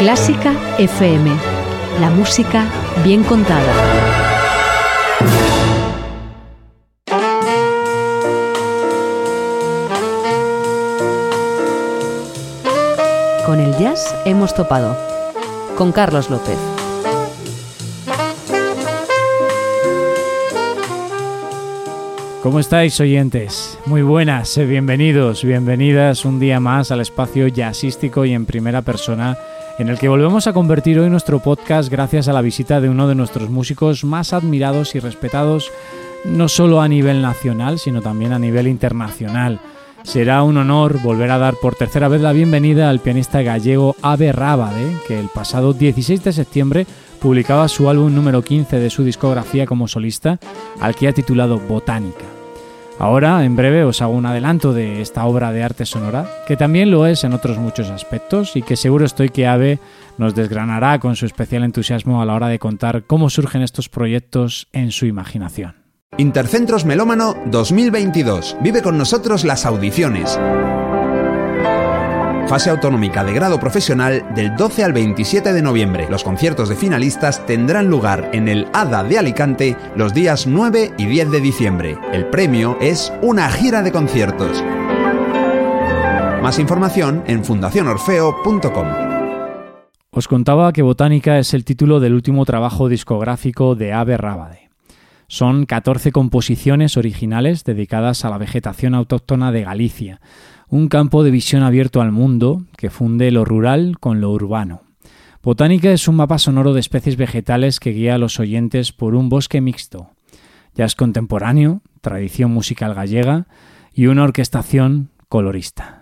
Clásica FM. La música bien contada. Con el jazz hemos topado. Con Carlos López. ¿Cómo estáis oyentes? Muy buenas, eh, bienvenidos, bienvenidas un día más al espacio jazzístico y en primera persona en el que volvemos a convertir hoy nuestro podcast gracias a la visita de uno de nuestros músicos más admirados y respetados no solo a nivel nacional, sino también a nivel internacional. Será un honor volver a dar por tercera vez la bienvenida al pianista gallego Ave Rábade, que el pasado 16 de septiembre publicaba su álbum número 15 de su discografía como solista, al que ha titulado Botánica. Ahora, en breve, os hago un adelanto de esta obra de arte sonora, que también lo es en otros muchos aspectos y que seguro estoy que Ave nos desgranará con su especial entusiasmo a la hora de contar cómo surgen estos proyectos en su imaginación. Intercentros Melómano 2022. Vive con nosotros las audiciones. Fase autonómica de grado profesional del 12 al 27 de noviembre. Los conciertos de finalistas tendrán lugar en el ADA de Alicante los días 9 y 10 de diciembre. El premio es una gira de conciertos. Más información en fundacionorfeo.com. Os contaba que Botánica es el título del último trabajo discográfico de Ave Rábade. Son 14 composiciones originales dedicadas a la vegetación autóctona de Galicia, un campo de visión abierto al mundo que funde lo rural con lo urbano. Botánica es un mapa sonoro de especies vegetales que guía a los oyentes por un bosque mixto, jazz contemporáneo, tradición musical gallega y una orquestación colorista.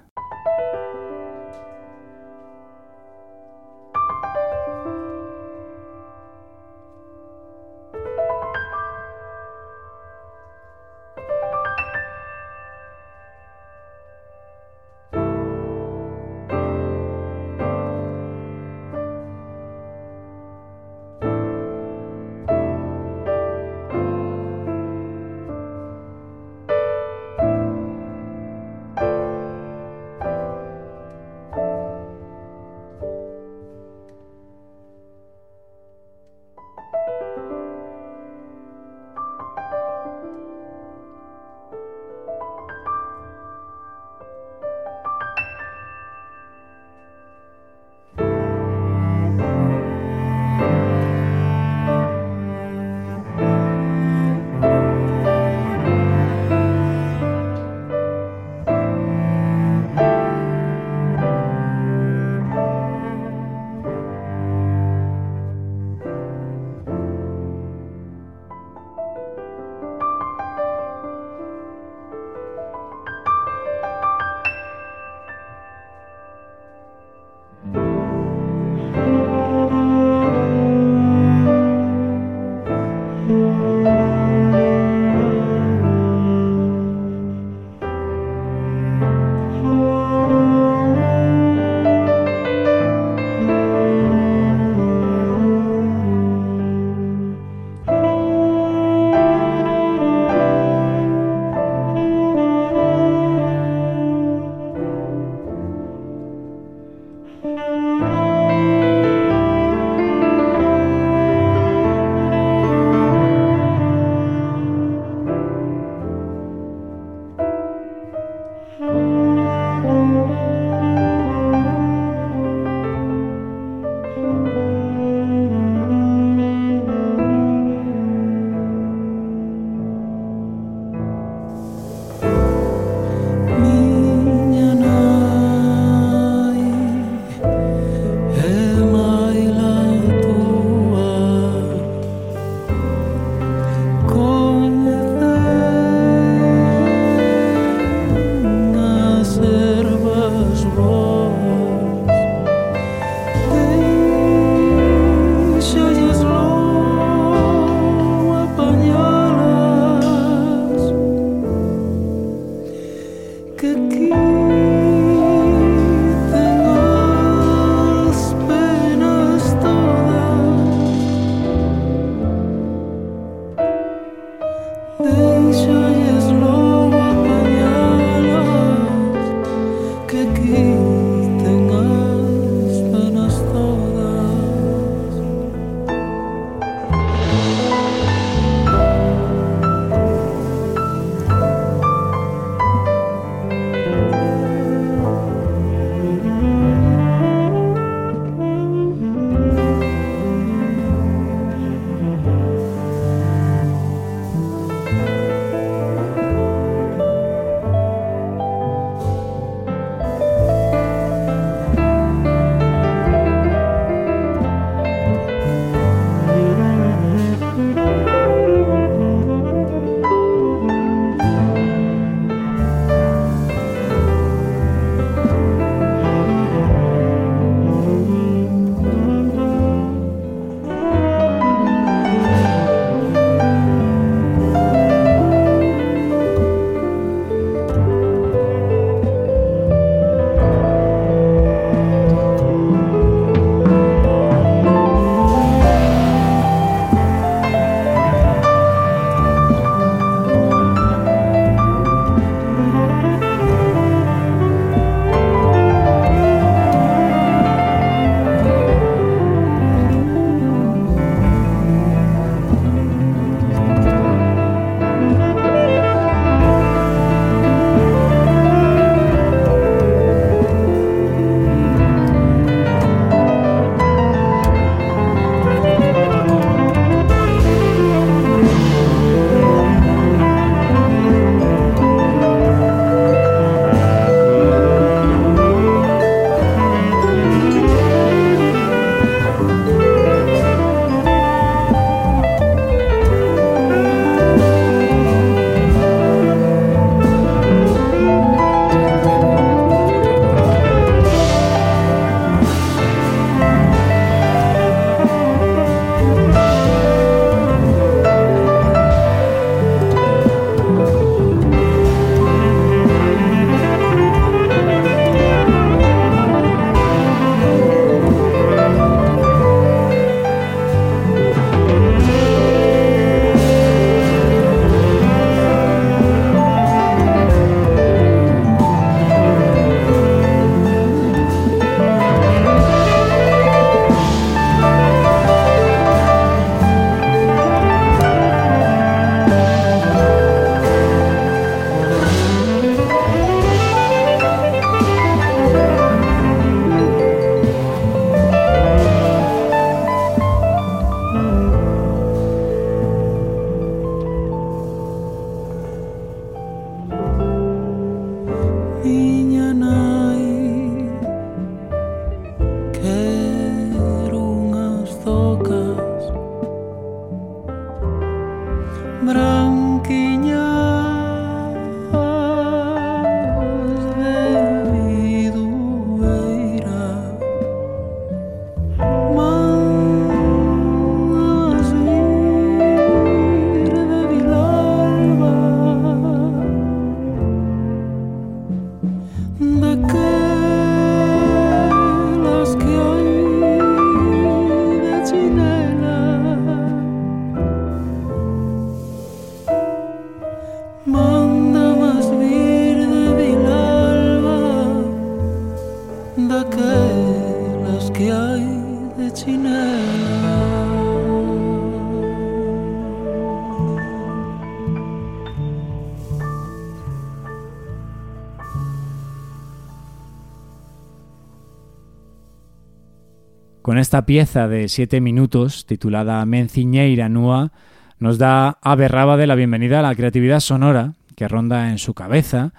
Esta pieza de siete minutos, titulada Menciñeira Nua, nos da Ave de la bienvenida a la creatividad sonora que ronda en su cabeza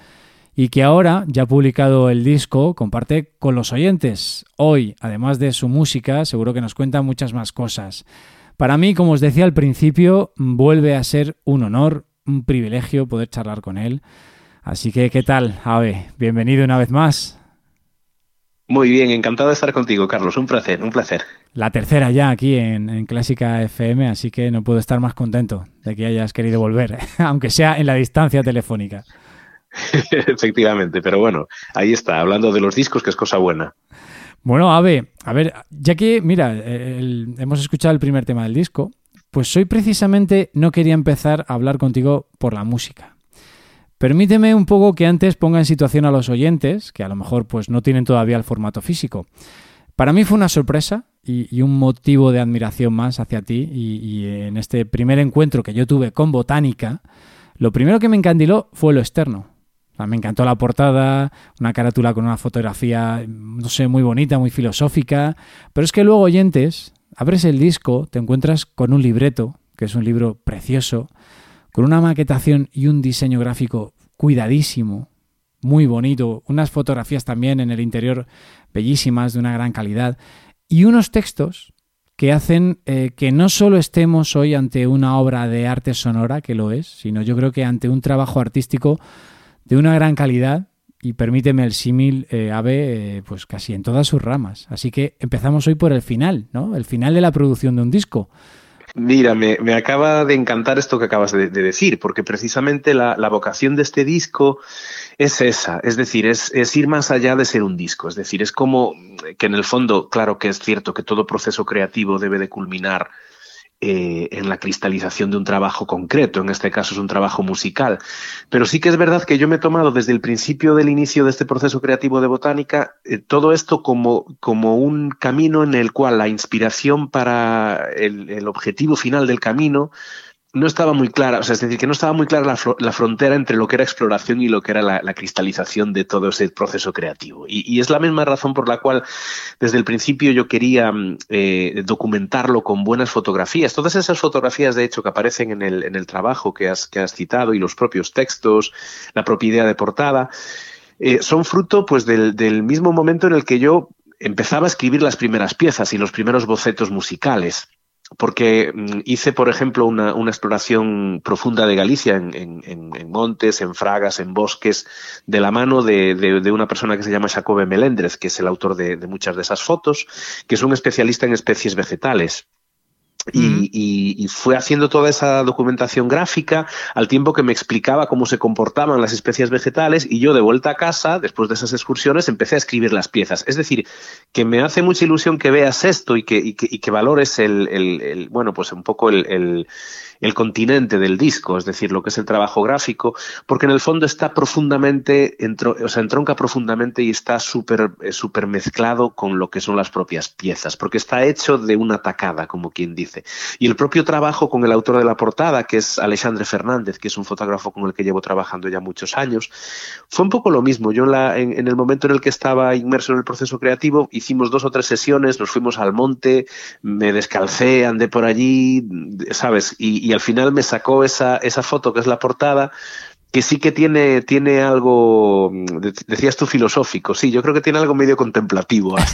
y que ahora, ya publicado el disco, comparte con los oyentes. Hoy, además de su música, seguro que nos cuenta muchas más cosas. Para mí, como os decía al principio, vuelve a ser un honor, un privilegio poder charlar con él. Así que, ¿qué tal, Ave? Bienvenido una vez más. Muy bien, encantado de estar contigo, Carlos. Un placer, un placer. La tercera ya aquí en, Clásica FM, así que no puedo estar más contento de que hayas querido volver, aunque sea en la distancia telefónica. Efectivamente, pero bueno, ahí está, hablando de los discos, que es cosa buena. Bueno, Ave, a ver, ya que, mira, hemos escuchado el primer tema del disco, pues hoy precisamente no quería empezar a hablar contigo por la música. Permíteme un poco que antes ponga en situación a los oyentes, que a lo mejor pues no tienen todavía el formato físico. Para mí fue una sorpresa y, un motivo de admiración más hacia ti y, en este primer encuentro que yo tuve con Botánica, lo primero que me encandiló fue lo externo. me encantó la portada, una carátula con una fotografía, no sé, muy bonita, muy filosófica, pero es que luego oyentes, abres el disco, te encuentras con un libreto, que es un libro precioso, con una maquetación y un diseño gráfico cuidadísimo, muy bonito, unas fotografías también en el interior bellísimas, de una gran calidad, y unos textos que hacen eh, que no solo estemos hoy ante una obra de arte sonora, que lo es, sino yo creo que ante un trabajo artístico de una gran calidad, y permíteme el símil, eh, Ave, eh, pues casi en todas sus ramas. Así que empezamos hoy por el final, ¿no? El final de la producción de un disco. Mira, me, acaba de encantar esto que acabas de, decir, porque precisamente la, vocación de este disco es esa, es decir, es, es, ir más allá de ser un disco, es decir, es como que en el fondo, claro que es cierto que todo proceso creativo debe de culminar eh, en la cristalización de un trabajo concreto, en este caso es un trabajo musical. Pero sí que es verdad que yo me he tomado desde el principio del inicio de este proceso creativo de botánica eh, todo esto como, como un camino en el cual la inspiración para el objetivo final del camino no estaba muy clara, o sea, es decir, que no estaba muy clara la, frontera entre lo que era exploración y lo que era la, cristalización de todo ese proceso creativo. Y, es la misma razón por la cual desde el principio yo quería mm, eh, documentarlo con buenas fotografías. Todas esas fotografías, de hecho, que aparecen en el, en el trabajo que has, que has citado y los propios textos, la propia idea de portada, eh, son fruto pues, del, del mismo momento en el que yo empezaba a escribir las primeras piezas y los primeros bocetos musicales porque mm, hice, por ejemplo, una, exploración profunda de Galicia en, montes, en fragas, en bosques, de la mano de, una persona que se llama Jacobe Melendrez, que es el autor de muchas de esas fotos, que es un especialista en especies vegetales. Y, fue haciendo toda esa documentación gráfica al tiempo que me explicaba cómo se comportaban las especies vegetales y yo de vuelta a casa, después de esas excursiones, empecé a escribir las piezas. Es decir, que me hace mucha ilusión que veas esto y que, y que, valores el, bueno, pues un poco el el continente del disco, es decir, lo que es el trabajo gráfico, porque en el fondo está profundamente, o sea, entronca profundamente y está súper eh, super mezclado con lo que son las propias piezas, porque está hecho de una tacada, como quien dice. Y el propio trabajo con el autor de la portada, que es Alexandre Fernández, que es un fotógrafo con el que llevo trabajando ya muchos años, fue un poco lo mismo. Yo en, en el momento en el que estaba inmerso en el proceso creativo, hicimos dos o tres sesiones, nos fuimos al monte, me descalcé, andé por allí, ¿sabes? Y, y al final me sacó esa, esa foto que es la portada, que sí que tiene, tiene algo, decías tú filosófico, sí, yo creo que tiene algo medio contemplativo.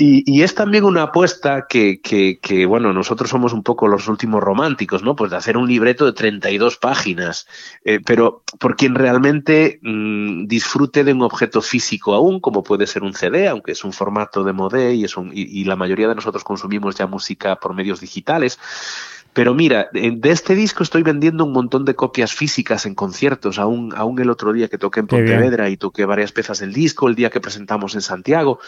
y, es también una apuesta que, que, bueno, nosotros somos un poco los últimos románticos, ¿no? Pues de hacer un libreto de 32 páginas, eh, pero por quien realmente mm, disfrute de un objeto físico aún, como puede ser un CD, aunque es un formato de modé y, es y la mayoría de nosotros consumimos ya música por medios digitales Pero mira, de este disco estoy vendiendo un montón de copias físicas en conciertos, aún, aún el otro día que toqué en Pontevedra y toqué varias piezas del disco, el día que presentamos en Santiago.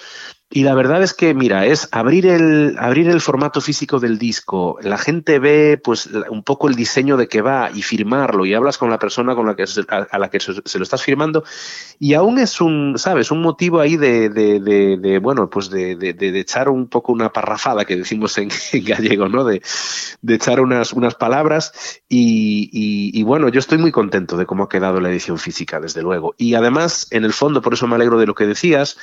Y la verdad es que, mira, es abrir el, abrir el formato físico del disco. La gente ve pues un poco el diseño de que va y firmarlo y hablas con la persona con la que, a, la que se, lo estás firmando y aún es un, ¿sabes? Un motivo ahí de, de, de, bueno, pues de, echar un poco una parrafada que decimos en, gallego, ¿no? De, echar unas, unas palabras y, y bueno, yo estoy muy contento de cómo ha quedado la edición física, desde luego. Y además, en el fondo, por eso me alegro de lo que decías,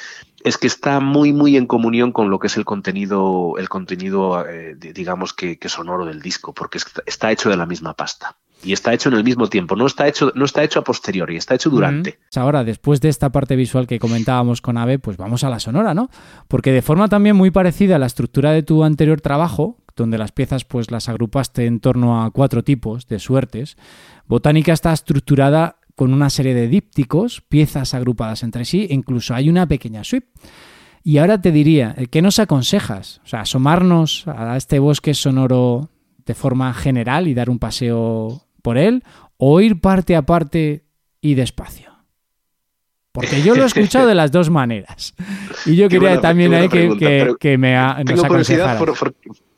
es que está muy, muy en comunión con lo que es el contenido, el contenido eh, digamos que, sonoro del disco, porque está hecho de la misma pasta. Y está hecho en el mismo tiempo, no está hecho, no está hecho a posteriori, está hecho durante. Ahora, después de esta parte visual que comentábamos con Ave, pues vamos a la sonora, ¿no? Porque de forma también muy parecida a la estructura de tu anterior trabajo, donde las piezas pues las agrupaste en torno a cuatro tipos de suertes, Botánica está estructurada con una serie de dípticos, piezas agrupadas entre sí, e incluso hay una pequeña suite. Y ahora te diría, ¿qué nos aconsejas? O sea, asomarnos a este bosque sonoro de forma general y dar un paseo por él, o ir parte a parte y despacio. Porque yo lo he escuchado de las dos maneras. Y yo quería también ahí que, me ha, nos curiosidad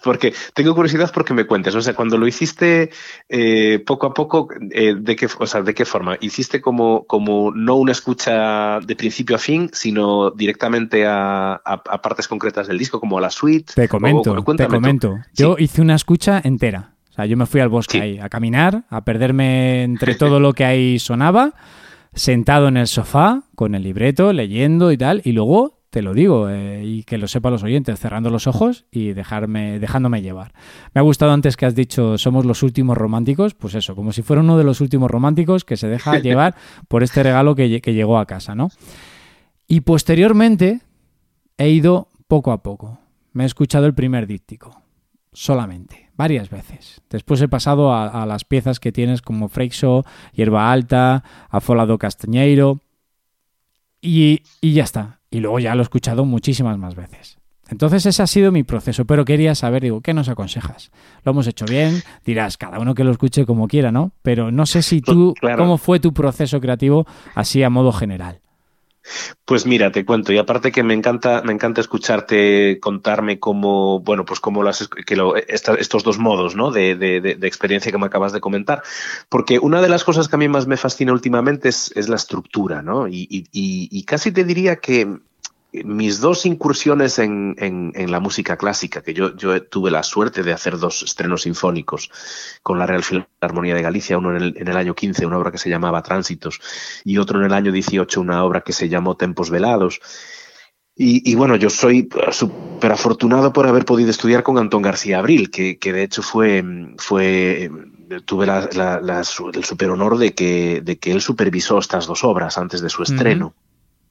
porque tengo curiosidad porque me cuentes, o sea, cuando lo hiciste eh, poco a poco, eh, ¿de, qué, o sea, ¿de qué forma? ¿Hiciste como, como no una escucha de principio a fin, sino directamente a, partes concretas del disco, como a la suite? Te comento, te comento. Yo hice una escucha entera. O sea, yo me fui al bosque ahí a caminar, a perderme entre todo lo que ahí sonaba, sentado en el sofá, con el libreto, leyendo y tal, y luego te lo digo, eh, y que lo sepan los oyentes, cerrando los ojos y dejarme, dejándome llevar. Me ha gustado antes que has dicho somos los últimos románticos, pues eso, como si fuera uno de los últimos románticos que se deja llevar por este regalo que, que llegó a casa, ¿no? Y posteriormente he ido poco a poco. Me he escuchado el primer díptico, solamente, varias veces. Después he pasado a, las piezas que tienes como Freixo, Hierba Alta, Afolado Castañeiro, y, y ya está y luego ya lo he escuchado muchísimas más veces. Entonces ese ha sido mi proceso, pero quería saber, digo, ¿qué nos aconsejas? Lo hemos hecho bien, dirás, cada uno que lo escuche como quiera, ¿no? Pero no sé si tú, ¿cómo fue tu proceso creativo así a modo general? Pues mira, te cuento, y aparte que me encanta, me encanta escucharte contarme cómo, bueno, pues cómo las, que estos dos modos, ¿no? De, de, experiencia que me acabas de comentar. Porque una de las cosas que a mí más me fascina últimamente es, la estructura, ¿no? y, casi te diría que mis dos incursiones en, en, la música clásica, que yo, tuve la suerte de hacer dos estrenos sinfónicos con la Real Filarmonía de Galicia, uno en el, año 15, una obra que se llamaba Tránsitos, y otro en el año 18, una obra que se llamó Tempos Velados. Y, bueno, yo soy súper afortunado por haber podido estudiar con Antón García Abril, que, de hecho fue, fue tuve el super honor de que, de que él supervisó estas dos obras antes de su estreno.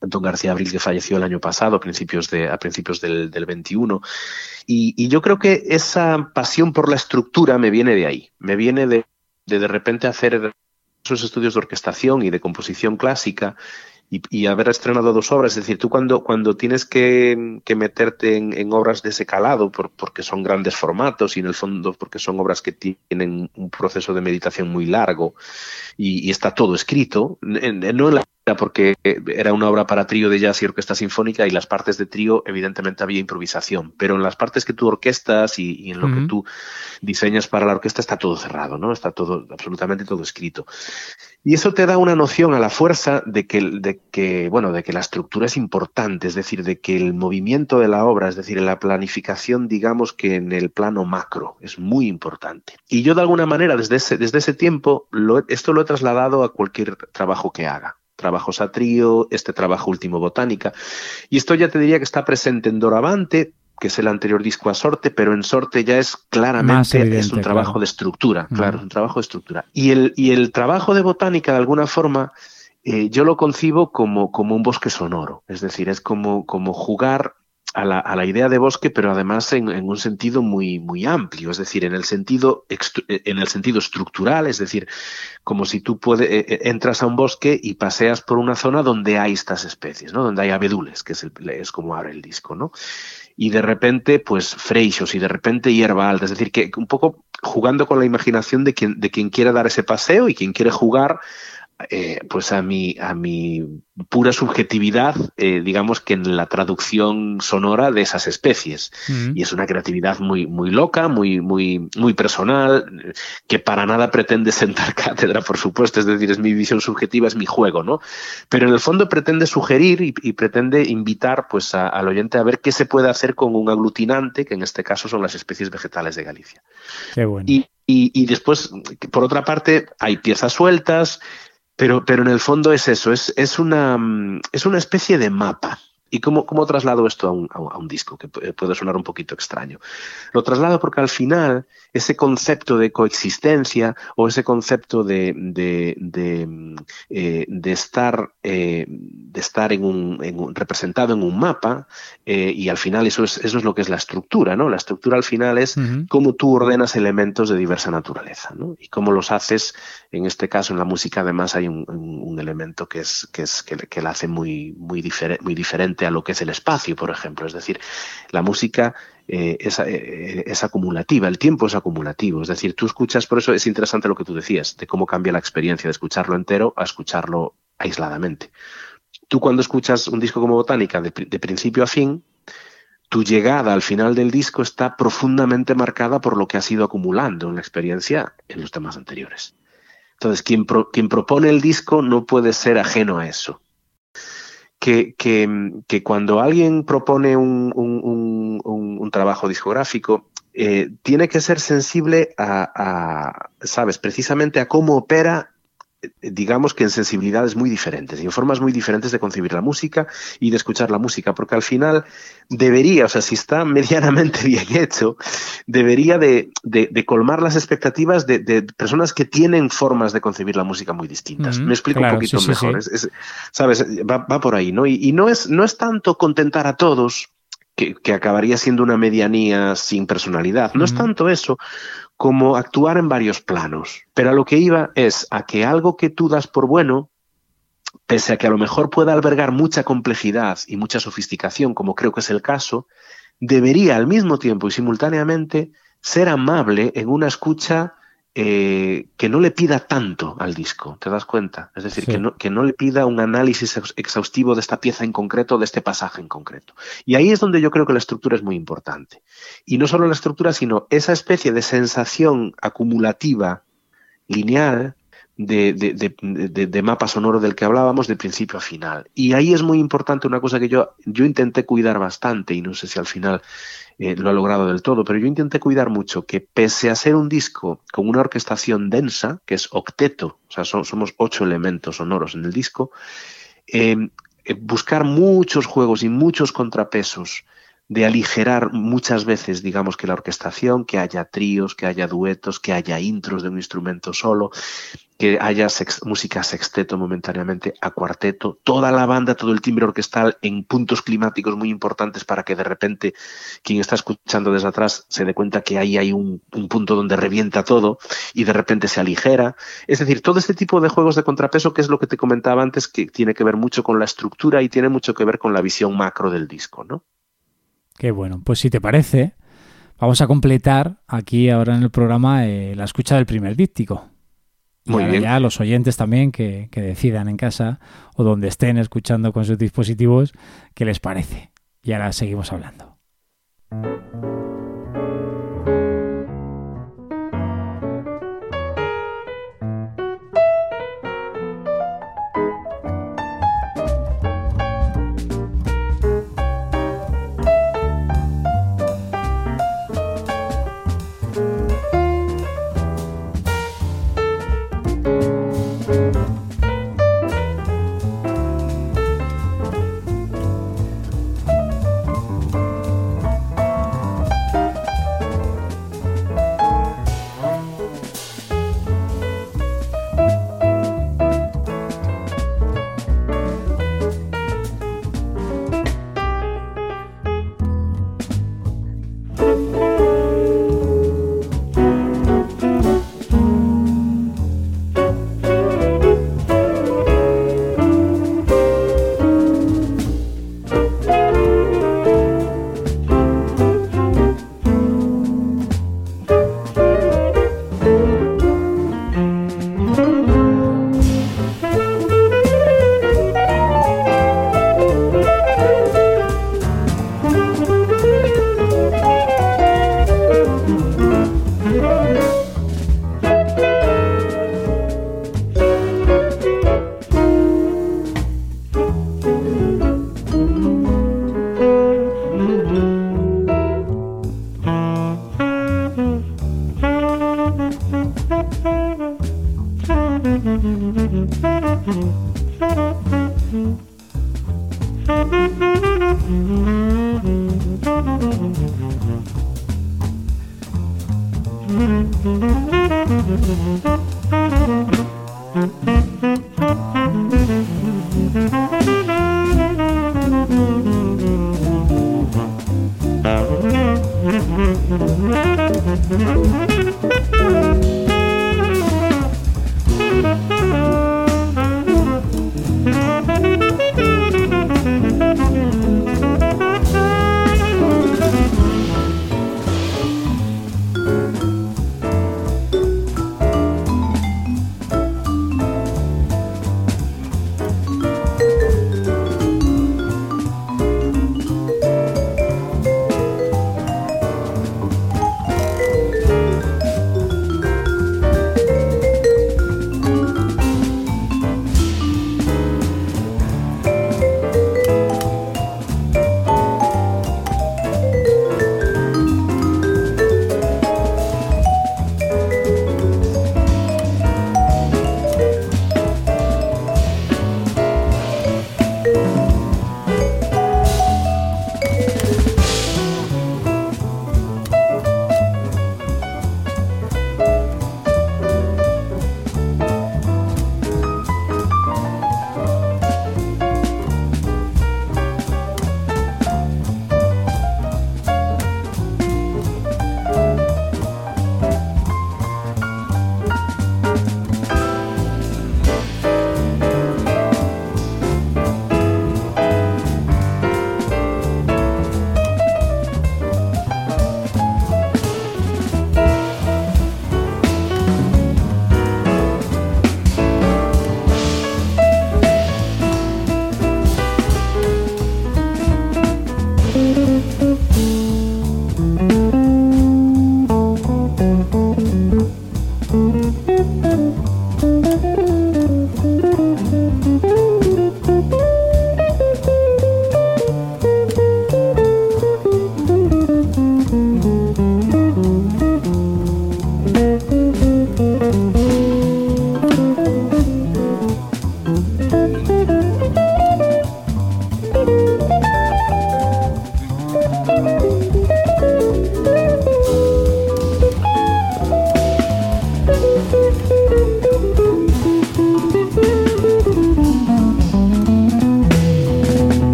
Antón García Abril, que falleció el año pasado, a principios, de, a principios del, del 21. Y, yo creo que esa pasión por la estructura me viene de ahí, me viene de de, de repente hacer esos estudios de orquestación y de composición clásica y, haber estrenado dos obras. Es decir, tú cuando, cuando tienes que, meterte en, obras de ese calado, porque son grandes formatos y en el fondo porque son obras que tienen un proceso de meditación muy largo y, está todo escrito, no en la porque era una obra para trío de jazz y orquesta sinfónica y las partes de trío evidentemente había improvisación, pero en las partes que tú orquestas y, en lo que tú diseñas para la orquesta está todo cerrado, ¿no? Está todo, absolutamente todo escrito. Y eso te da una noción a la fuerza de que, de que, bueno, de que la estructura es importante, es decir, de que el movimiento de la obra, es decir, la planificación, digamos que en el plano macro, es muy importante. Y yo de alguna manera, desde ese, desde ese tiempo, esto lo he trasladado a cualquier trabajo que haga trabajos a trío, este trabajo último botánica. Y esto ya te diría que está presente en Doravante, que es el anterior disco a Sorte, pero en Sorte ya es claramente es un trabajo de estructura, claro, un trabajo de estructura. Y el, y el trabajo de botánica, de alguna forma, eh, yo lo concibo como, como un bosque sonoro, es decir, es como, como jugar a la, idea de bosque, pero además en, un sentido muy, muy amplio, es decir, en el sentido, en el sentido estructural, es decir, como si tú puedes, eh, eh, entras a un bosque y paseas por una zona donde hay estas especies, ¿no? donde hay abedules, que es, el, es como abre el disco. ¿no? y de repente, pues freixos y de repente hierba alta. Es decir, que un poco jugando con la imaginación de quien, de quien quiere dar ese paseo y quien quiere jugar eh, pues a mi, a mi pura subjetividad, eh, digamos que en la traducción sonora de esas especies. Y es una creatividad muy, muy loca, muy, muy, muy personal, que para nada pretende sentar cátedra, por supuesto, es decir, es mi visión subjetiva, es mi juego, ¿no? Pero en el fondo pretende sugerir y, pretende invitar pues al oyente a ver qué se puede hacer con un aglutinante, que en este caso son las especies vegetales de Galicia. Qué bueno. y, y después, por otra parte, hay piezas sueltas, pero, pero en el fondo es eso, es, es, una, mm, es una especie de mapa. ¿Y cómo, cómo traslado esto a un, a un, disco? Que puede sonar un poquito extraño. Lo traslado porque al final ese concepto de coexistencia o ese concepto de, de, de, mm, eh, estar, eh, de estar en un, representado en un mapa, eh, y al final eso es, eso es lo que es la estructura, ¿no? La estructura al final es cómo tú ordenas elementos de diversa naturaleza, ¿no? Y cómo los haces, en este caso en la música además hay un, un elemento que es, que es que, que la hace muy, muy, muy diferente a lo que es el espacio, por ejemplo. Es decir, la música eh, eh, es, acumulativa, el tiempo es acumulativo. Es decir, tú escuchas, por eso es interesante lo que tú decías, de cómo cambia la experiencia de escucharlo entero a escucharlo aisladamente. Tú cuando escuchas un disco como Botánica de, principio a fin, tu llegada al final del disco está profundamente marcada por lo que has ido acumulando en la experiencia en los temas anteriores. Entonces, quien propone el disco no puede ser ajeno a eso que, que, cuando alguien propone un, un, un, trabajo discográfico, eh, tiene que ser sensible a, a, ¿sabes? Precisamente a cómo opera digamos que en sensibilidades muy diferentes y en formas muy diferentes de concebir la música y de escuchar la música, porque al final debería, o sea, si está medianamente bien hecho, debería de, colmar las expectativas de, personas que tienen formas de concebir la música muy distintas. Me explico un poquito mejor, ¿sabes? Va, por ahí, ¿no? Y, no, es, no es tanto contentar a todos, que, acabaría siendo una medianía sin personalidad. No es tanto eso como actuar en varios planos. Pero a lo que iba es a que algo que tú das por bueno, pese a que a lo mejor pueda albergar mucha complejidad y mucha sofisticación, como creo que es el caso, debería al mismo tiempo y simultáneamente ser amable en una escucha eh, que no le pida tanto al disco, ¿te das cuenta? Es decir, que, no, que no le pida un análisis exhaustivo de esta pieza en concreto, de este pasaje en concreto. Y ahí es donde yo creo que la estructura es muy importante. Y no solo la estructura, sino esa especie de sensación acumulativa, lineal, de, de, de, mapa sonoro del que hablábamos de principio a final. Y ahí es muy importante una cosa que yo, yo intenté cuidar bastante y no sé si al final eh, lo ha logrado del todo, pero yo intenté cuidar mucho que pese a ser un disco con una orquestación densa, que es octeto, o sea, somos ocho elementos sonoros en el disco, em, eh, buscar muchos juegos y muchos contrapesos de aligerar muchas veces, digamos, que la orquestación, que haya tríos, que haya duetos, que haya intros de un instrumento solo, que haya música sexteto momentáneamente a cuarteto, toda la banda, todo el timbre orquestal en puntos climáticos muy importantes para que de repente quien está escuchando desde atrás se dé cuenta que ahí hay un, punto donde revienta todo y de repente se aligera. Es decir, todo este tipo de juegos de contrapeso, que es lo que te comentaba antes, que tiene que ver mucho con la estructura y tiene mucho que ver con la visión macro del disco, ¿no? Qué bueno. Pues si te parece, vamos a completar aquí ahora en el programa eh, la escucha del primer díptico. Muy bien. ya los oyentes también que, que, decidan en casa o donde estén escuchando con sus dispositivos qué les parece. Y ahora seguimos hablando.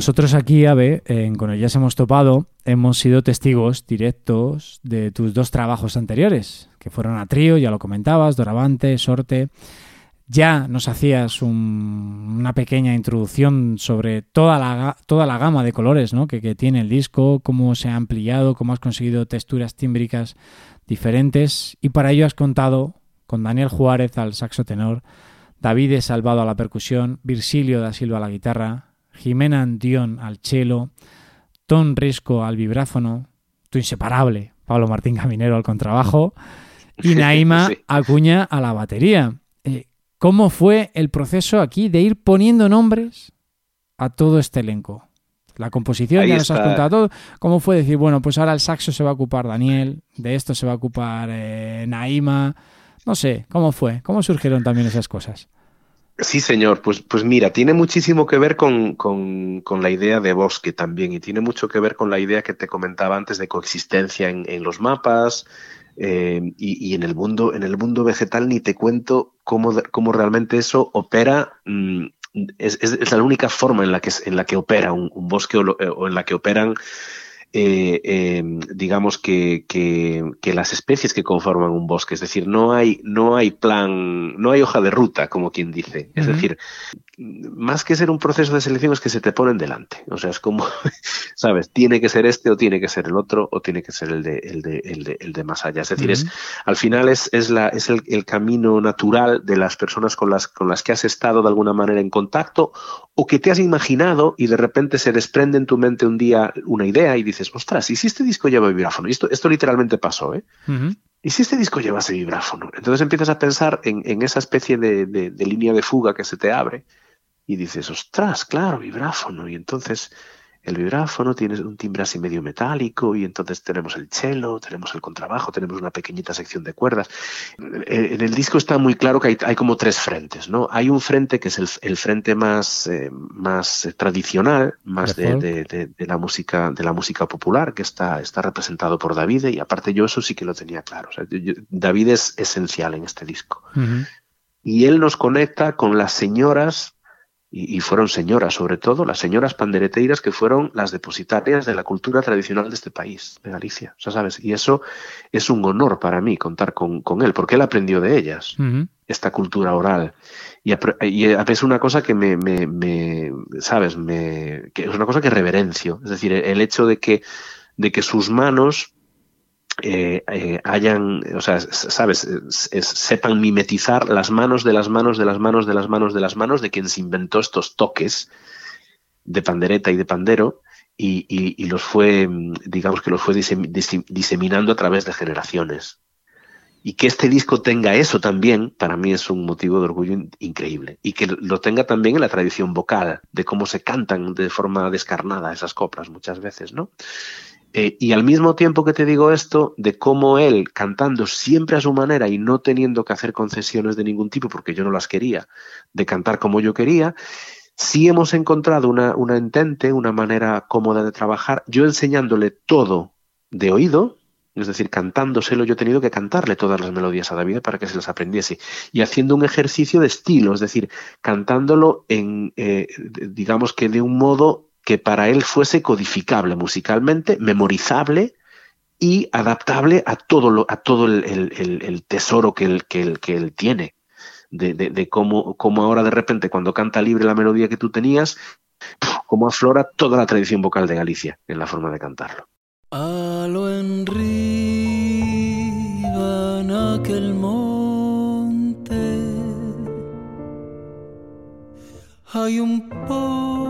Nosotros aquí, Ave, en Con el hemos topado, hemos sido testigos directos de tus dos trabajos anteriores, que fueron a trío, ya lo comentabas, Doravante, Sorte. Ya nos hacías una pequeña introducción sobre toda la, toda la gama de colores ¿no? que, que tiene el disco, cómo se ha ampliado, cómo has conseguido texturas tímbricas diferentes. Y para ello has contado con Daniel Juárez al saxo tenor, David Salvado a la percusión, Virgilio da Silva a la guitarra, Jimena Andión al cello, Tom Risco al vibráfono, tu inseparable Pablo Martín Caminero al contrabajo y Naima Acuña a la batería. Eh, ¿Cómo fue el proceso aquí de ir poniendo nombres a todo este elenco? La composición, ya nos has contado todo. ¿Cómo fue decir, bueno, pues ahora el saxo se va a ocupar Daniel, de esto se va a ocupar eh, Naima? No sé, ¿cómo fue? ¿Cómo surgieron también esas cosas? Sí, señor. Pues, pues mira, tiene muchísimo que ver con, con, la idea de bosque también y tiene mucho que ver con la idea que te comentaba antes de coexistencia en, en los mapas eh, y, en el mundo en el mundo vegetal ni te cuento cómo, cómo realmente eso opera. Mm, es, es, la única forma en la que, en la que opera un, bosque o, o en la que operan eh, em, digamos que, que, las especies que conforman un bosque. Es decir, no hay, no hay plan, no hay hoja de ruta, como quien dice. Es decir, más que ser un proceso de selección es que se te ponen delante. O sea, es como, ¿sabes? Tiene que ser este o tiene que ser el otro o tiene que ser el de, el de, el de, el de más allá. Es decir, es, al final es, es, la, es el, el, camino natural de las personas con las, con las que has estado de alguna manera en contacto o que te has imaginado y de repente se desprende en tu mente un día una idea y dices, ostras, ¿y si este disco lleva vibráfono? Y esto, esto literalmente pasó, ¿eh? ¿Y si este disco lleva ese vibráfono? Entonces empiezas a pensar en, en esa especie de, de, de, línea de fuga que se te abre y dices, ostras, claro, vibráfono. Y entonces el vibráfono tiene un timbre así medio metálico y entonces tenemos el cello, tenemos el contrabajo, tenemos una pequeñita sección de cuerdas. En el disco está muy claro que hay, como tres frentes, ¿no? Hay un frente que es el, frente más, eh, más tradicional, más de, la música, de la música popular, que está, está representado por David, y aparte yo eso sí que lo tenía claro. David es esencial en este disco. Y él nos conecta con las señoras y, fueron señoras, sobre todo las señoras pandereteiras que fueron las depositarias de la cultura tradicional de este país, de Galicia. O sea, ¿sabes? Y eso es un honor para mí contar con, con él, porque él aprendió de ellas, esta cultura oral. Y, y, es una cosa que me, me, me ¿sabes? Me, que es una cosa que reverencio. Es decir, el hecho de que, de que sus manos eh, eh, hayan, o sea, sabes, sepan mimetizar las manos de las manos de las manos de las manos de las manos de quien se inventó estos toques de pandereta y de pandero y, los fue, digamos que los fue diseminando a través de generaciones. Y que este disco tenga eso también, para mí es un motivo de orgullo increíble. Y que lo tenga también en la tradición vocal, de cómo se cantan de forma descarnada esas coplas muchas veces, ¿no? Eh, y al mismo tiempo que te digo esto, de cómo él, cantando siempre a su manera y no teniendo que hacer concesiones de ningún tipo, porque yo no las quería, de cantar como yo quería, sí hemos encontrado una, una entente, una manera cómoda de trabajar, yo enseñándole todo de oído, es decir, cantándoselo, yo he tenido que cantarle todas las melodías a David para que se las aprendiese. Y haciendo un ejercicio de estilo, es decir, cantándolo en, eh, digamos que de un modo que para él fuese codificable musicalmente, memorizable y adaptable a todo, el, tesoro que él, tiene. De, cómo, ahora de repente cuando canta libre la melodía que tú tenías, cómo aflora toda la tradición vocal de Galicia en la forma de cantarlo. A lo aquel monte hay un toda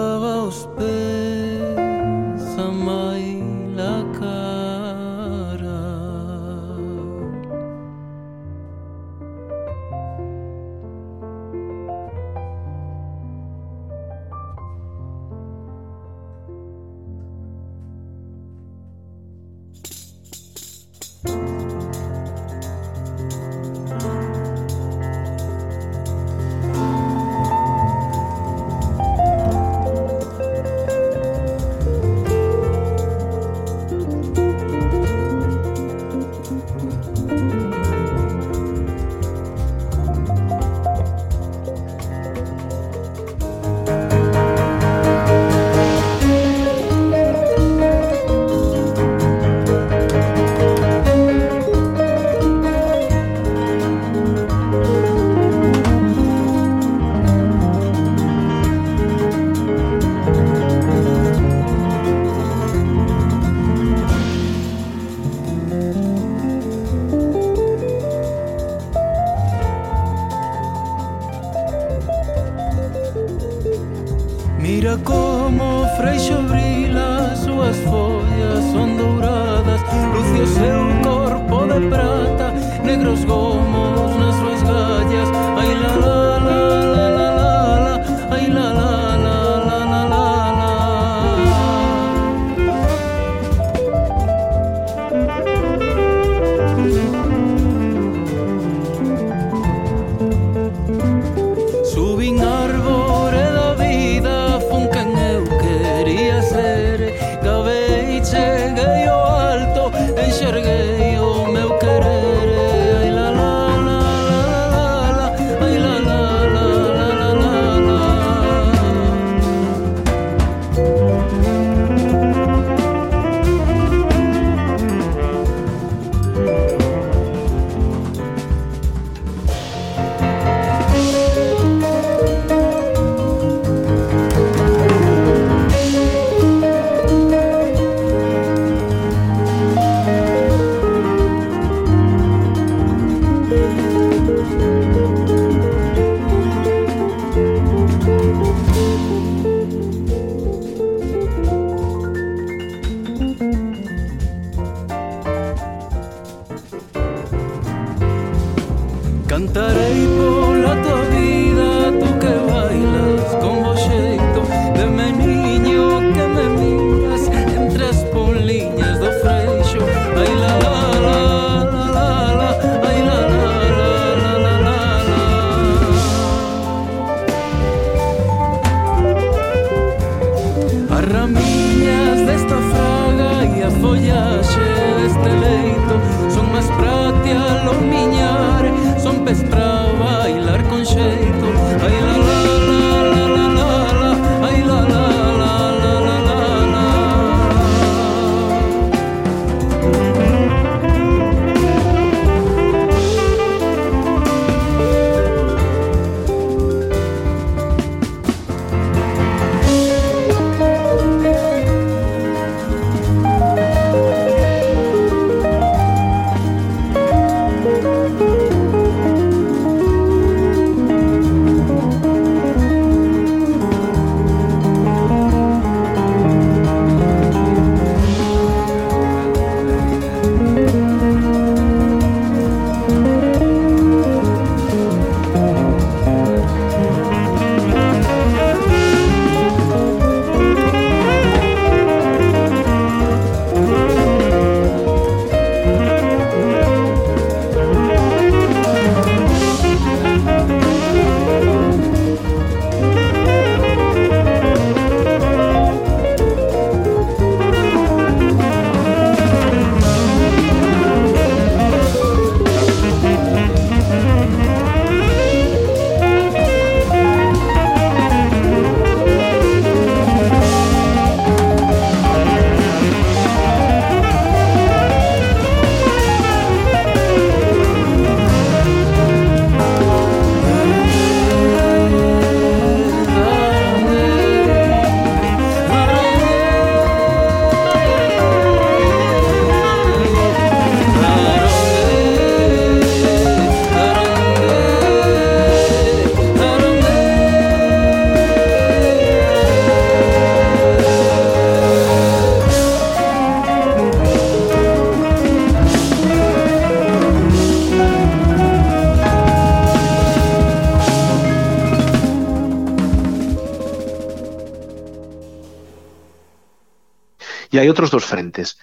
hay otros dos frentes.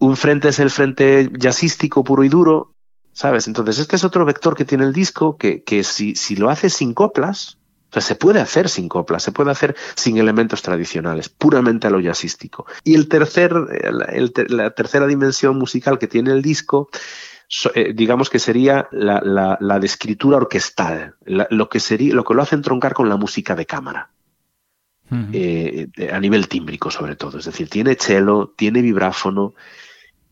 Un frente es el frente jazzístico puro y duro, ¿sabes? Entonces, este es otro vector que tiene el disco, que, que si, si lo haces sin coplas, o sea, se puede hacer sin coplas, se puede hacer sin elementos tradicionales, puramente a lo jazzístico. Y el tercer, el- la tercera dimensión musical que tiene el disco, eh, digamos que sería la, la- la de escritura orquestal, lo, que sería, lo que lo hace entroncar con la música de cámara Eh, a nivel tímbrico sobre todo. Es decir, tiene cello, tiene vibráfono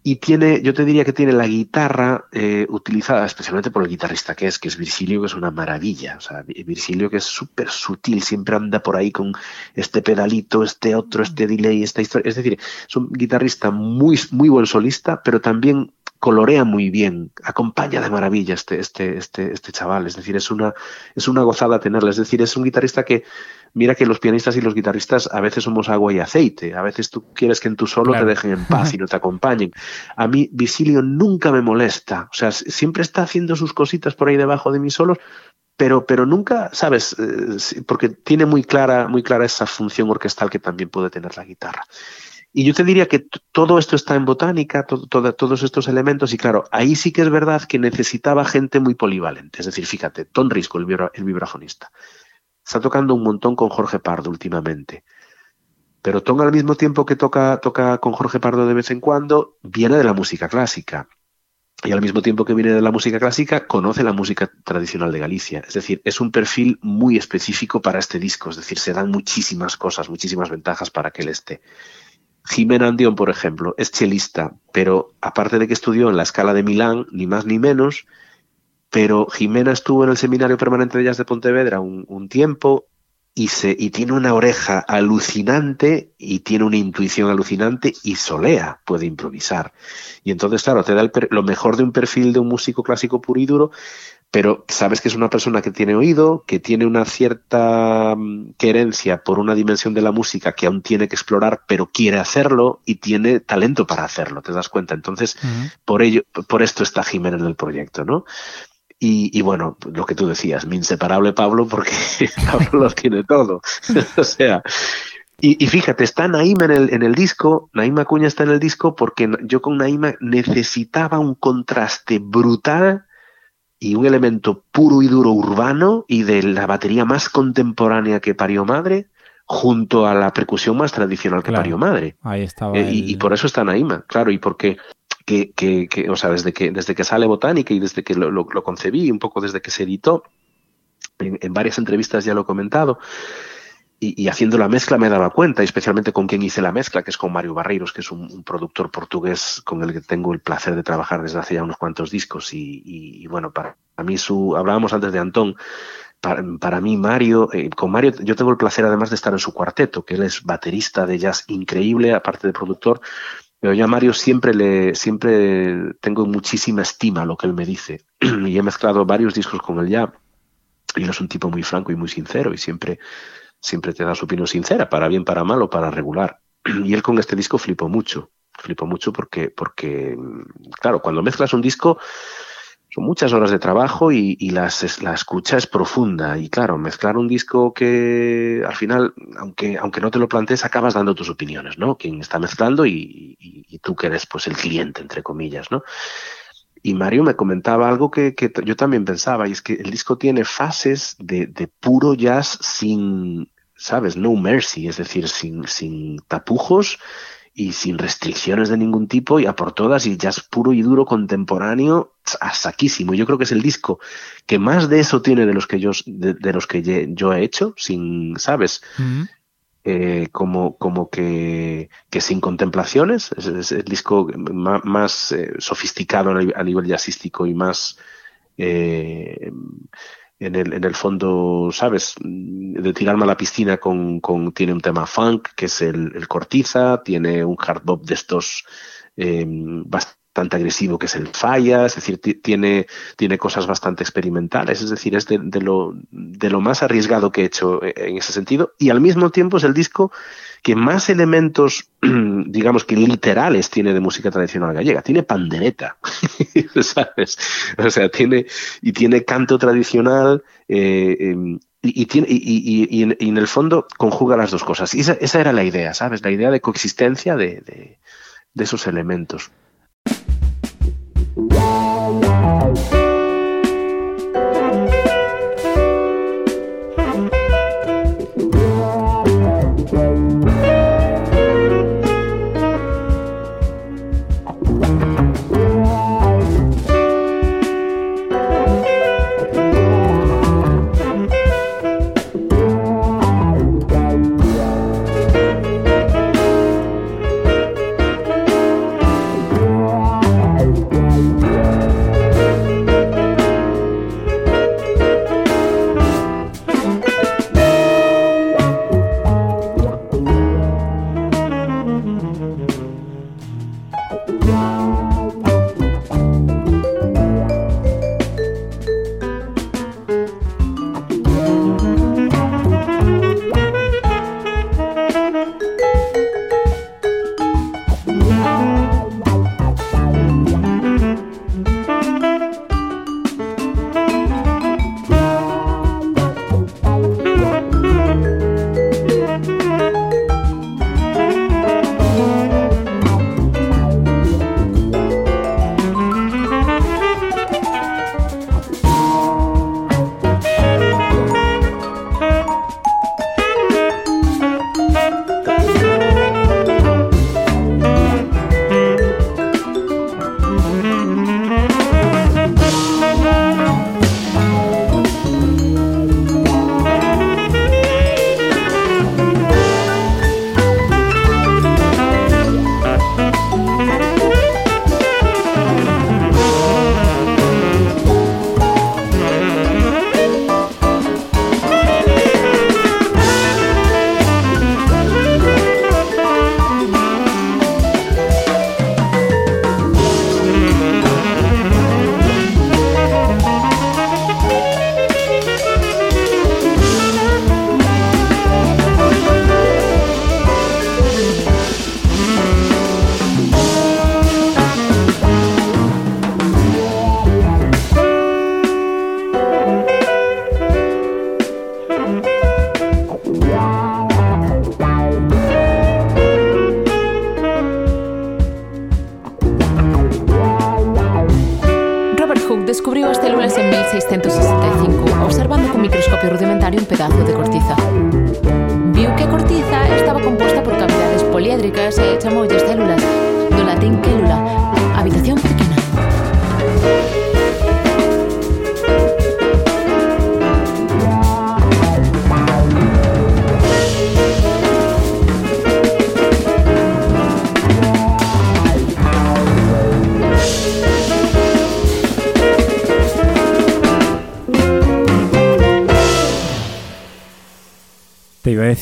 y tiene, yo te diría que tiene la guitarra eh, utilizada especialmente por el guitarrista que es, que es Virgilio, que es una maravilla. O sea, Vi- Virgilio que es súper sutil, siempre anda por ahí con este pedalito, este otro, este delay, esta historia. Es decir, es un guitarrista muy, muy buen solista, pero también colorea muy bien, acompaña de maravilla este, este, este, este chaval. Es decir, es una, es una gozada tenerle. Es decir, es un guitarrista que, mira que los pianistas y los guitarristas a veces somos agua y aceite. A veces tú quieres que en tu solo te dejen en paz y no te acompañen. A mí Visilio nunca me molesta. O sea, siempre está haciendo sus cositas por ahí debajo de mis solos, pero, pero nunca, ¿sabes? Eh, porque tiene muy clara, muy clara esa función orquestal que también puede tener la guitarra. Y yo te diría que todo esto está en botánica, todos estos elementos, y claro, ahí sí que es verdad que necesitaba gente muy polivalente. Es decir, fíjate, Ton Risco, el, el vibrafonista, está tocando un montón con Jorge Pardo últimamente. Pero Ton al mismo tiempo que toca, toca con Jorge Pardo de vez en cuando, viene de la música clásica. Y al mismo tiempo que viene de la música clásica, conoce la música tradicional de Galicia. Es decir, es un perfil muy específico para este disco. Es decir, se dan muchísimas cosas, muchísimas ventajas para que él esté. Jimena Andión, por ejemplo, es chelista, pero aparte de que estudió en la escala de Milán, ni más ni menos, pero Jimena estuvo en el Seminario Permanente de Jazz de Pontevedra un, tiempo y, se, y tiene una oreja alucinante y tiene una intuición alucinante y solea, puede improvisar. Y entonces, claro, te da lo mejor de un perfil de un músico clásico puro y duro, pero sabes que es una persona que tiene oído, que tiene una cierta mm, querencia por una dimensión de la música que aún tiene que explorar, pero quiere hacerlo y tiene talento para hacerlo, ¿te das cuenta? Entonces, por ello, por esto está Jiménez en el proyecto, ¿no? Y, bueno, lo que tú decías, mi inseparable Pablo, porque Pablo lo tiene todo. o sea, y, fíjate, está Naima en el, en el disco, Naima Cuña está en el disco porque yo con Naima necesitaba un contraste brutal y un elemento puro y duro urbano y de la batería más contemporánea que parió madre junto a la percusión más tradicional que parió madre. Ahí estaba. Eh, y, por eso está Naima, claro, y porque que, que, que, o sea, desde que, desde que sale Botánica y desde que lo, lo, concebí, un poco desde que se editó, en, varias entrevistas ya lo he comentado, y, haciendo la mezcla me daba cuenta, especialmente con quien hice la mezcla, que es con Mario Barreiros, que es un, productor portugués con el que tengo el placer de trabajar desde hace ya unos cuantos discos. Y, bueno, para mí su, hablábamos antes de Antón, para, mí Mario, eh, con Mario yo tengo el placer además de estar en su cuarteto, que él es baterista de jazz increíble, aparte de productor, pero yo a Mario siempre le, siempre tengo muchísima estima lo que él me dice. y he mezclado varios discos con él ya. Y él es un tipo muy franco y muy sincero y siempre siempre te da su opinión sincera, para bien, para mal o para regular. Y él con este disco flipó mucho, flipó mucho porque, porque claro, cuando mezclas un disco son muchas horas de trabajo y, las, la escucha es profunda. Y claro, mezclar un disco que al final, aunque, aunque no te lo plantees, acabas dando tus opiniones, ¿no? Quien está mezclando y, y, tú que eres pues el cliente, entre comillas, ¿no? Y Mario me comentaba algo que, yo también pensaba, y es que el disco tiene fases de, puro jazz sin, ¿sabes? No mercy, es decir, sin, sin tapujos y sin restricciones de ningún tipo y a por todas y jazz puro y duro contemporáneo a saquísimo. Yo creo que es el disco que más de eso tiene de los que yo, de, los que yo he hecho, sin, ¿sabes? Eh, como, como que, que, sin contemplaciones, es, el disco más, eh, sofisticado a nivel jazzístico y más eh, en, el, en el fondo, ¿sabes? De tirarme a la piscina con, con tiene un tema funk, que es el, el cortiza, tiene un hard bop de estos bastante bastante agresivo que es el falla, es decir, tiene, tiene cosas bastante experimentales, es decir, es de, lo, de lo más arriesgado que he hecho eh, en ese sentido y al mismo tiempo es el disco que más elementos, digamos que literales tiene de música tradicional gallega. Tiene pandereta, ¿sabes? O sea, tiene, y tiene canto tradicional, eh, em, y, tiene, y, en, el fondo conjuga las dos cosas. Y esa, era la idea, ¿sabes? La idea de coexistencia de, de esos elementos.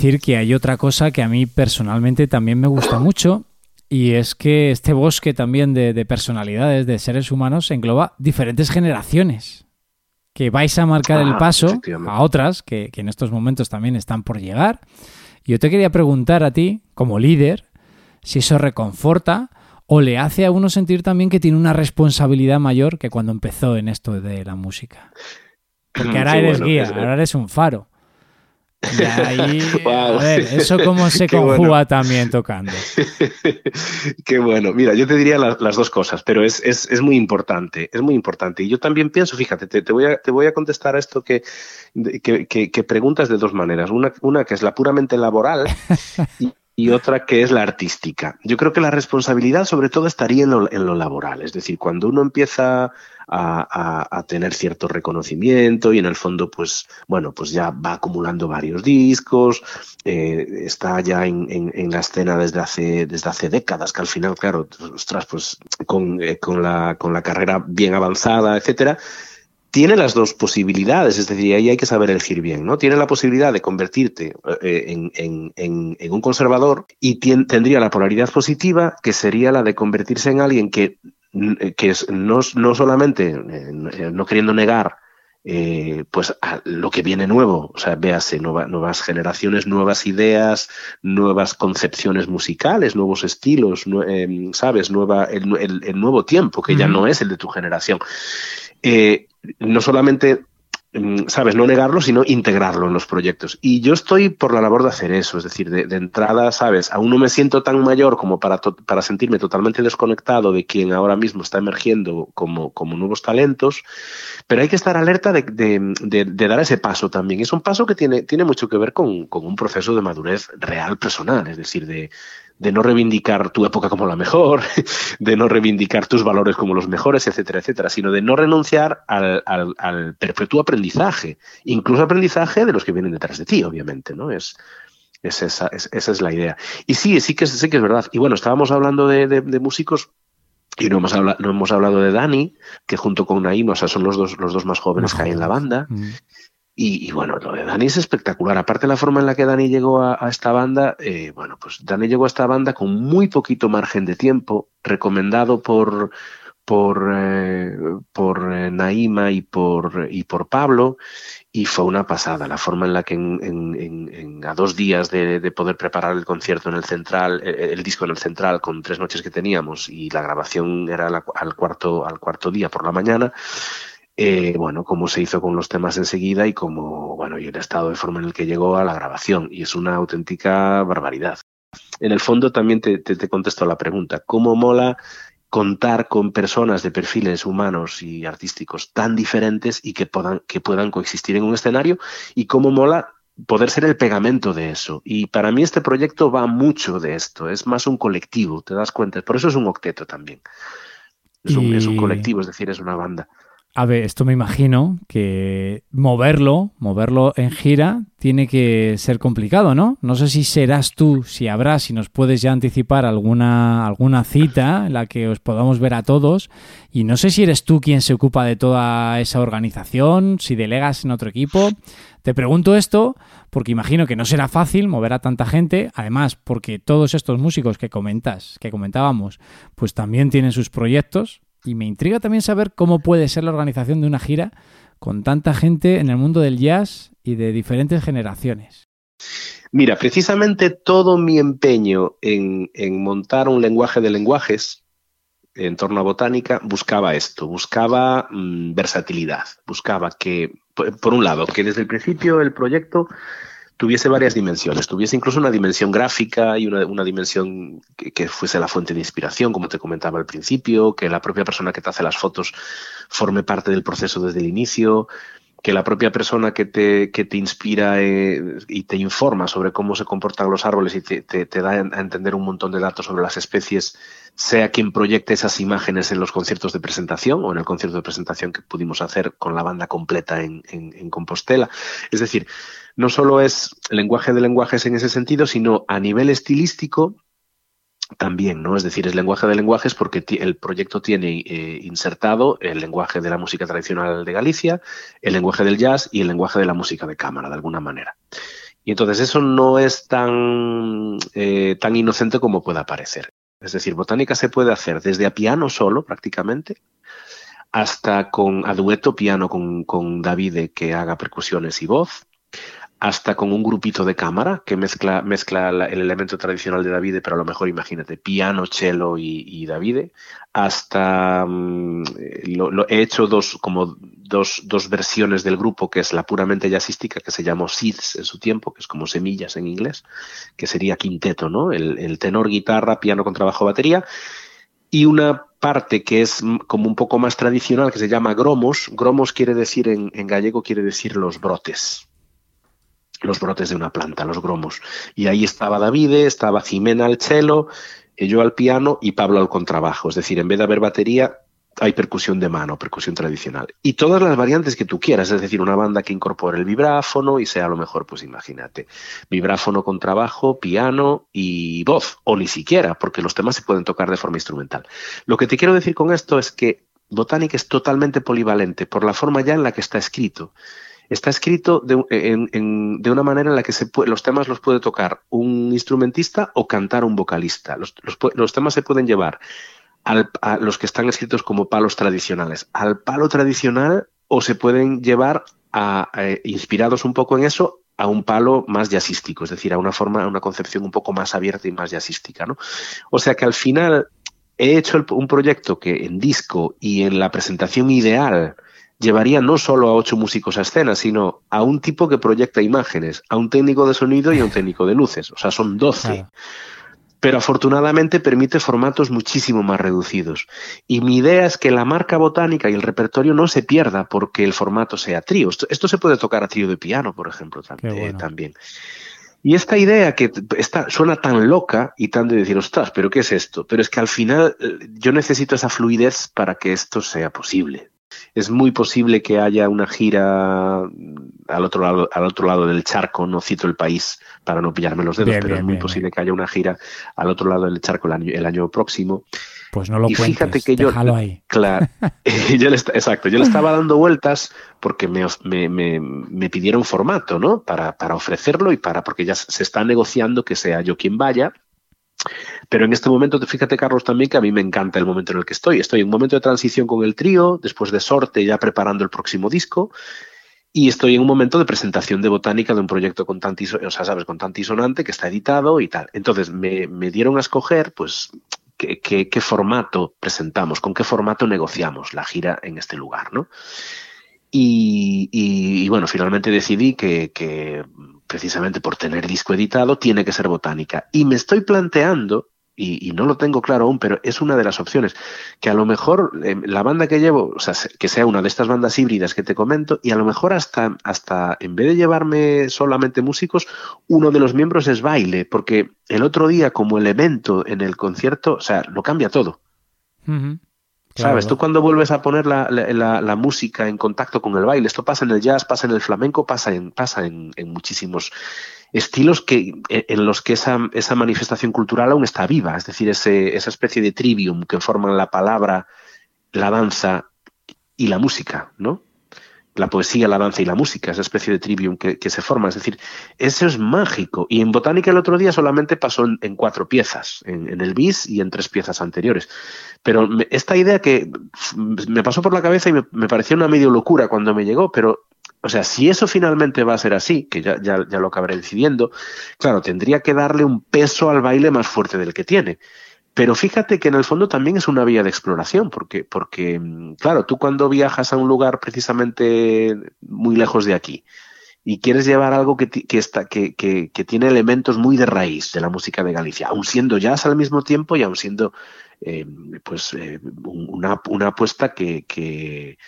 Decir que hay otra cosa que a mí personalmente también me gusta mucho y es que este bosque también de, de personalidades, de seres humanos, engloba diferentes generaciones que vais a marcar el Ah, paso a otras que, que en estos momentos también están por llegar. Y yo te quería preguntar a ti, como líder, si eso reconforta o le hace a uno sentir también que tiene una responsabilidad mayor que cuando empezó en esto de la música. Porque ahora eres bueno, guía, es- ahora eres un faro. Y ahí, Guau. a ver, eso cómo se conjuga bueno. también tocando. Qué bueno. Mira, yo te diría la- las dos cosas, pero es, es- es muy importante, es muy importante. Y yo también pienso, fíjate, te, te voy, a, te voy a contestar a esto que, que, que- que preguntas de dos maneras. Una, una que es la puramente laboral y, y otra que es la artística. Yo creo que la responsabilidad sobre todo estaría en lo, en lo laboral. Es decir, cuando uno empieza a, tener cierto reconocimiento y en el fondo, pues, bueno, pues ya va acumulando varios discos, eh, está ya en, la escena desde hace, desde hace décadas, que al final, claro, ostras, pues con, eh, con, la, con la carrera bien avanzada, etcétera, tiene las dos posibilidades, es decir, ahí hay que saber elegir bien, ¿no? Tiene la posibilidad de convertirte eh, en, en- un conservador y tendría la polaridad positiva, que sería la de convertirse en alguien que, que es, no, no solamente, eh, no queriendo negar eh, pues a lo que viene nuevo, o sea, véase nueva- nuevas generaciones, nuevas ideas, nuevas concepciones musicales, nuevos estilos, eh, sabes, nueva, el, el- el nuevo tiempo que ya no es el de tu generación. Eh, no solamente sabes, no negarlo, sino integrarlo en los proyectos. Y yo estoy por la labor de hacer eso, es decir, de, entrada, sabes, aún no me siento tan mayor como para, para sentirme totalmente desconectado de quien ahora mismo está emergiendo como, como nuevos talentos, pero hay que estar alerta de, de- de- de dar ese paso también. Es un paso que tiene, tiene mucho que ver con, con un proceso de madurez real personal, es decir, de, de no reivindicar tu época como la mejor, de no reivindicar tus valores como los mejores, etcétera, etcétera, sino de no renunciar al, al- al perpetuo aprendizaje, incluso aprendizaje de los que vienen detrás de ti, obviamente, ¿no? Es, es esa, es- esa es la idea. Y sí, sí que, sí que es verdad. Y bueno, estábamos hablando de, de- de músicos y no hemos, habla- no hemos hablado de Dani, que junto con Naim, o sea, son los dos, los dos más jóvenes que hay en la banda. Mm. Y, bueno, lo de Dani es espectacular. Aparte la forma en la que Dani llegó a, esta banda, eh, bueno, pues Dani llegó a esta banda con muy poquito margen de tiempo, recomendado por por, eh, por eh, Naima y por, y por Pablo, y fue una pasada la forma en la que en, a dos días de, de poder preparar el concierto en el central, eh, el disco en el central con tres noches que teníamos y la grabación era al, cuarto, al cuarto día por la mañana, eh, bueno, cómo se hizo con los temas enseguida y cómo, bueno, y el estado de forma en el que llegó a la grabación. Y es una auténtica barbaridad. En el fondo también te, te, te contesto la pregunta, ¿cómo mola contar con personas de perfiles humanos y artísticos tan diferentes y que puedan, que puedan coexistir en un escenario? ¿Y cómo mola poder ser el pegamento de eso? Y para mí este proyecto va mucho de esto, es más un colectivo, ¿te das cuenta? Por eso es un octeto también. Es un, es un Y- colectivo, es decir, es una banda. A ver, esto me imagino que moverlo, moverlo en gira, tiene que ser complicado, ¿no? No sé si serás tú, si habrá, si nos puedes ya anticipar alguna, alguna cita en la que os podamos ver a todos. Y no sé si eres tú quien se ocupa de toda esa organización, si delegas en otro equipo. Te pregunto esto porque imagino que no será fácil mover a tanta gente, además porque todos estos músicos que comentas, que comentábamos, pues también tienen sus proyectos y me intriga también saber cómo puede ser la organización de una gira con tanta gente en el mundo del jazz y de diferentes generaciones. Mira, precisamente todo mi empeño en, en montar un lenguaje de lenguajes en torno a botánica buscaba esto, buscaba mm, versatilidad, buscaba que, por, por un lado, que desde el principio el proyecto tuviese varias dimensiones, tuviese incluso una dimensión gráfica y una, una dimensión que, que, fuese la fuente de inspiración, como te comentaba al principio, que la propia persona que te hace las fotos forme parte del proceso desde el inicio, que la propia persona que te, que te inspira eh, y te informa sobre cómo se comportan los árboles y te, te, da a entender un montón de datos sobre las especies, sea quien proyecte esas imágenes en los conciertos de presentación o en el concierto de presentación que pudimos hacer con la banda completa en, en, en Compostela. Es decir, no solo es lenguaje de lenguajes en ese sentido, sino a nivel estilístico también, ¿no? Es decir, es lenguaje de lenguajes porque el proyecto tiene eh, insertado el lenguaje de la música tradicional de Galicia, el lenguaje del jazz y el lenguaje de la música de cámara, de alguna manera. Y entonces eso no es tan, eh, tan inocente como pueda parecer. Es decir, botánica se puede hacer desde a piano solo, prácticamente, hasta con a dueto piano con, con Davide que haga percusiones y voz, hasta con un grupito de cámara que mezcla, mezcla el elemento tradicional de Davide, pero a lo mejor imagínate, piano, cello y, y Davide, hasta um, lo, lo, he hecho dos, como dos, dos, versiones del grupo, que es la puramente jazzística, que se llamó Seeds en su tiempo, que es como semillas en inglés, que sería quinteto, ¿no? El, el tenor, guitarra, piano con trabajo, batería, y una parte que es como un poco más tradicional, que se llama gromos. Gromos quiere decir en, en gallego, quiere decir los brotes los brotes de una planta, los gromos. Y ahí estaba Davide, estaba Jimena al cello, yo al piano y Pablo al contrabajo. Es decir, en vez de haber batería, hay percusión de mano, percusión tradicional. Y todas las variantes que tú quieras, es decir, una banda que incorpore el vibráfono y sea lo mejor, pues imagínate, vibráfono con trabajo, piano y voz, o ni siquiera, porque los temas se pueden tocar de forma instrumental. Lo que te quiero decir con esto es que Botanic es totalmente polivalente por la forma ya en la que está escrito está escrito de, una manera en la que se puede, los temas los puede tocar un instrumentista o cantar un vocalista. Los, temas se pueden llevar a los que están escritos como palos tradicionales, al palo tradicional o se pueden llevar a, a, inspirados un poco en eso a un palo más jazzístico, es decir, a una forma, a una concepción un poco más abierta y más jazzística, ¿no? O sea que al final he hecho un proyecto que en disco y en la presentación ideal llevaría no solo a ocho músicos a escena, sino a un tipo que proyecta imágenes, a un técnico de sonido y a un técnico de luces. O sea, son doce. Pero afortunadamente permite formatos muchísimo más reducidos. Y mi idea es que la marca botánica y el repertorio no se pierda porque el formato sea trío. Esto, esto se puede tocar a trío de piano, por ejemplo, tam eh, también. Y esta idea que está, suena tan loca y tan de decir, ostras, pero ¿qué es esto? Pero es que al final eh, yo necesito esa fluidez para que esto sea posible es muy posible que haya una gira al otro lado, al otro lado del charco, no cito el país para no pillarme los dedos, bien, pero bien, es muy bien, posible que haya una gira al otro lado del charco el año, el año próximo. Pues no lo y cuentes, fíjate que yo, ahí. claro, yo le, exacto, yo le estaba dando vueltas porque me, me, me, me pidieron formato, ¿no? Para, para ofrecerlo y para, porque ya se está negociando que sea yo quien vaya pero en este momento, fíjate, Carlos, también que a mí me encanta el momento en el que estoy. Estoy en un momento de transición con el trío, después de sorte, ya preparando el próximo disco. Y estoy en un momento de presentación de botánica de un proyecto con tantis, o sea, sabes, con tantisonante que está editado y tal. Entonces me, me dieron a escoger, pues, qué, formato presentamos, con qué formato negociamos la gira en este lugar, ¿no? Y, y, bueno, finalmente decidí que precisamente por tener disco editado, tiene que ser botánica. Y me estoy planteando, y, no lo tengo claro aún, pero es una de las opciones, que a lo mejor eh, la banda que llevo, o sea, que sea una de estas bandas híbridas que te comento, y a lo mejor hasta, hasta en vez de llevarme solamente músicos, uno de los miembros es baile, porque el otro día como elemento en el concierto, o sea, lo cambia todo. Claro. ¿Sabes? Tú cuando vuelves a poner la, la, la, música en contacto con el baile, esto pasa en el jazz, pasa en el flamenco, pasa en, pasa en, en muchísimos estilos que, en los que esa, esa, manifestación cultural aún está viva, es decir, ese, esa especie de trivium que forman la palabra, la danza y la música, ¿no? La poesía, la danza y la música, esa especie de trivium que, se forma. Es decir, eso es mágico. Y en botánica el otro día solamente pasó en, cuatro piezas, en, el bis y en tres piezas anteriores. Pero esta idea que me pasó por la cabeza y me, me, pareció una medio locura cuando me llegó, pero, o sea, si eso finalmente va a ser así, que ya, ya, ya lo acabaré decidiendo, claro, tendría que darle un peso al baile más fuerte del que tiene. Pero fíjate que en el fondo también es una vía de exploración, porque, porque, claro, tú cuando viajas a un lugar precisamente muy lejos de aquí y quieres llevar algo que, está, que, que, que tiene elementos muy de raíz de la música de Galicia, aun siendo jazz al mismo tiempo y aun siendo eh, pues eh, una, una apuesta que, que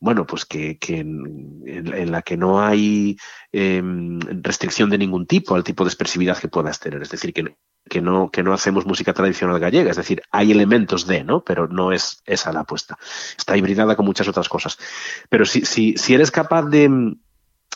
bueno, pues que, en, la que no hay em, restricción de ningún tipo al tipo de expresividad que puedas tener. Es decir, que, que, no, que no hacemos música tradicional gallega. Es decir, hay elementos de, ¿no? Pero no es esa la apuesta. Está hibridada con muchas otras cosas. Pero si, si, si eres capaz de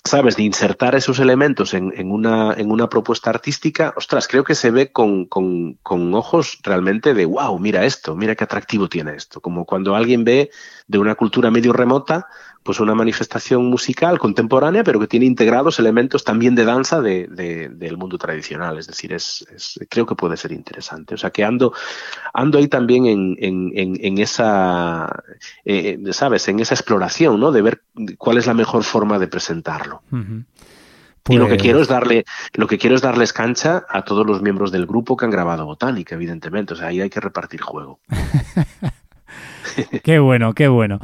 ¿sabes? De insertar esos elementos en, una, en una propuesta artística, ostras, creo que se ve con, con, con, ojos realmente de, wow, mira esto, mira qué atractivo tiene esto. Como cuando alguien ve de una cultura medio remota, pues una manifestación musical contemporánea, pero que tiene integrados elementos también de danza de, del mundo tradicional. Es decir, es, creo que puede ser interesante. O sea, que ando, ando ahí también en, en, en, esa, eh, ¿sabes? En esa exploración, ¿no? De ver cuál es la mejor forma de presentarlo. Y lo que Pues- quiero es darle, lo que quiero es darles cancha a todos los miembros del grupo que han grabado Botánica, evidentemente. O sea, ahí hay que repartir juego. Qué bueno, qué bueno.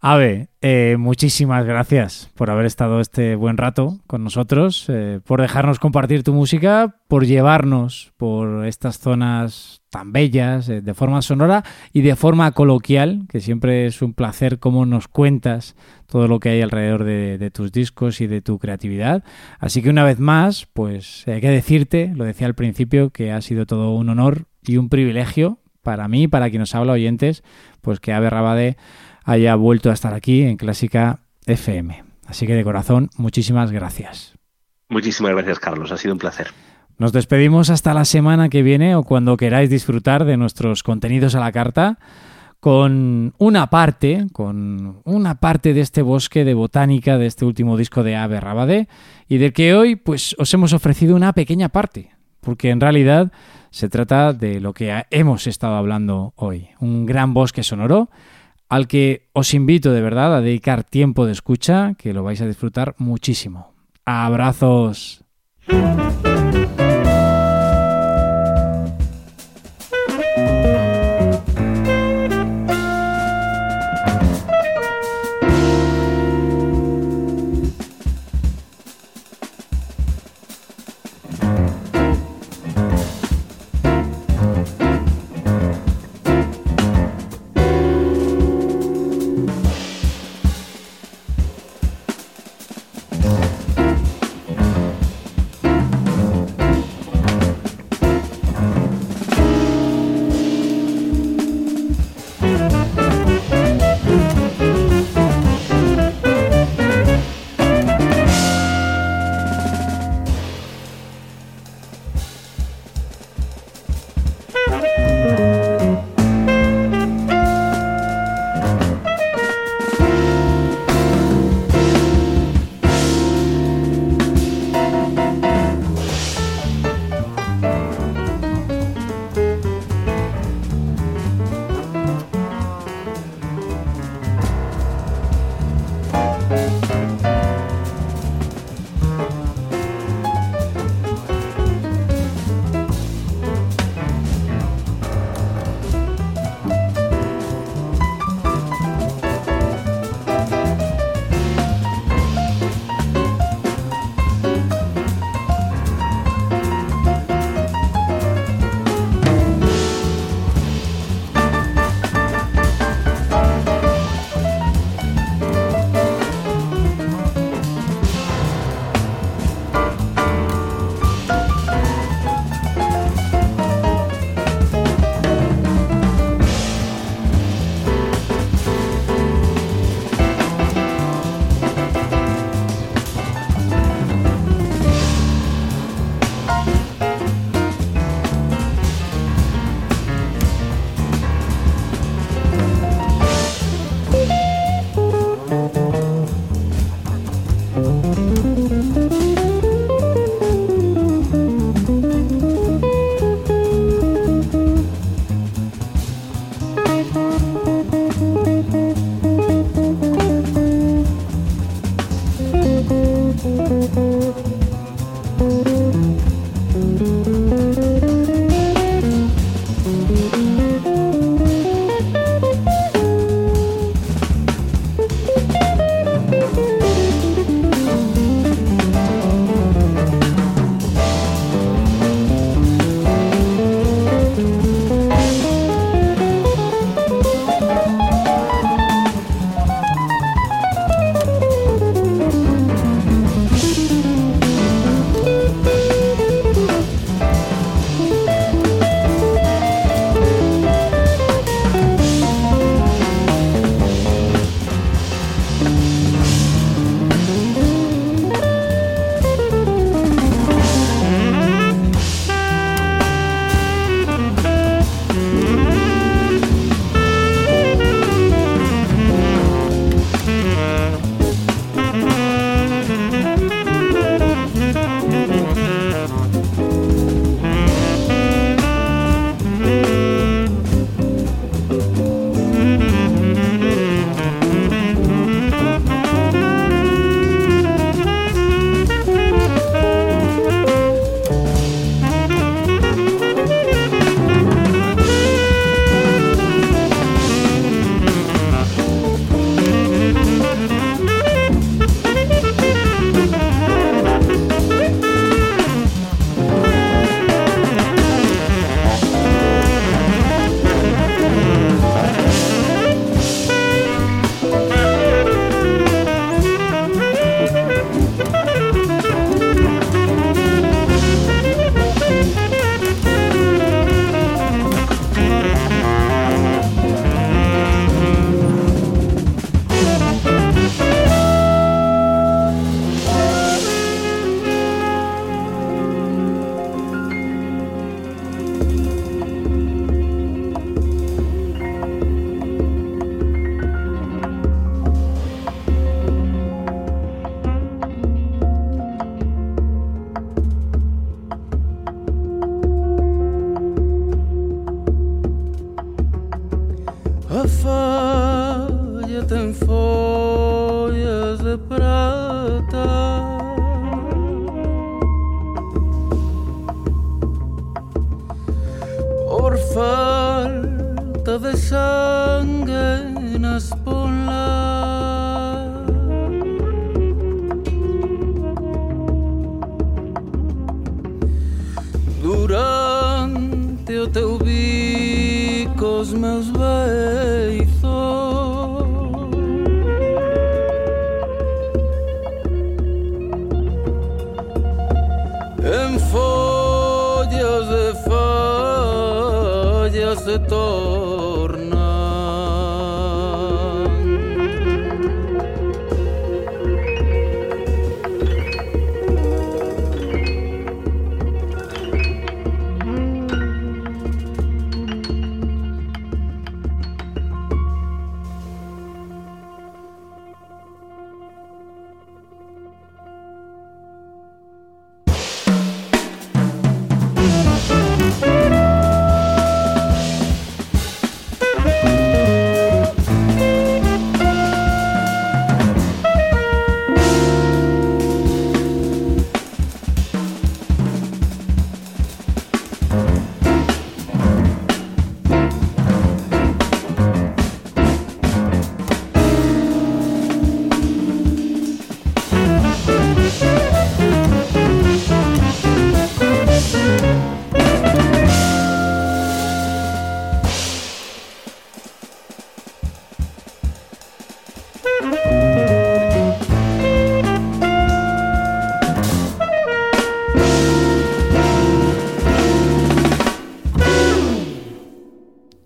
Ave, eh, muchísimas gracias por haber estado este buen rato con nosotros, eh, por dejarnos compartir tu música, por llevarnos por estas zonas tan bellas eh, de forma sonora y de forma coloquial, que siempre es un placer cómo nos cuentas todo lo que hay alrededor de, de tus discos y de tu creatividad. Así que una vez más, pues hay que decirte, lo decía al principio, que ha sido todo un honor y un privilegio para mí, para quien nos habla oyentes, pues que Ave Rabade haya vuelto a estar aquí en Clásica FM. Así que de corazón, muchísimas gracias. Muchísimas gracias, Carlos. Ha sido un placer. Nos despedimos hasta la semana que viene o cuando queráis disfrutar de nuestros contenidos a la carta con una parte, con una parte de este bosque de botánica de este último disco de Ave Rabade y del que hoy pues os hemos ofrecido una pequeña parte, porque en realidad se trata de lo que hemos estado hablando hoy, un gran bosque sonoro al que os invito de verdad a dedicar tiempo de escucha, que lo vais a disfrutar muchísimo. Abrazos. dove sangue love.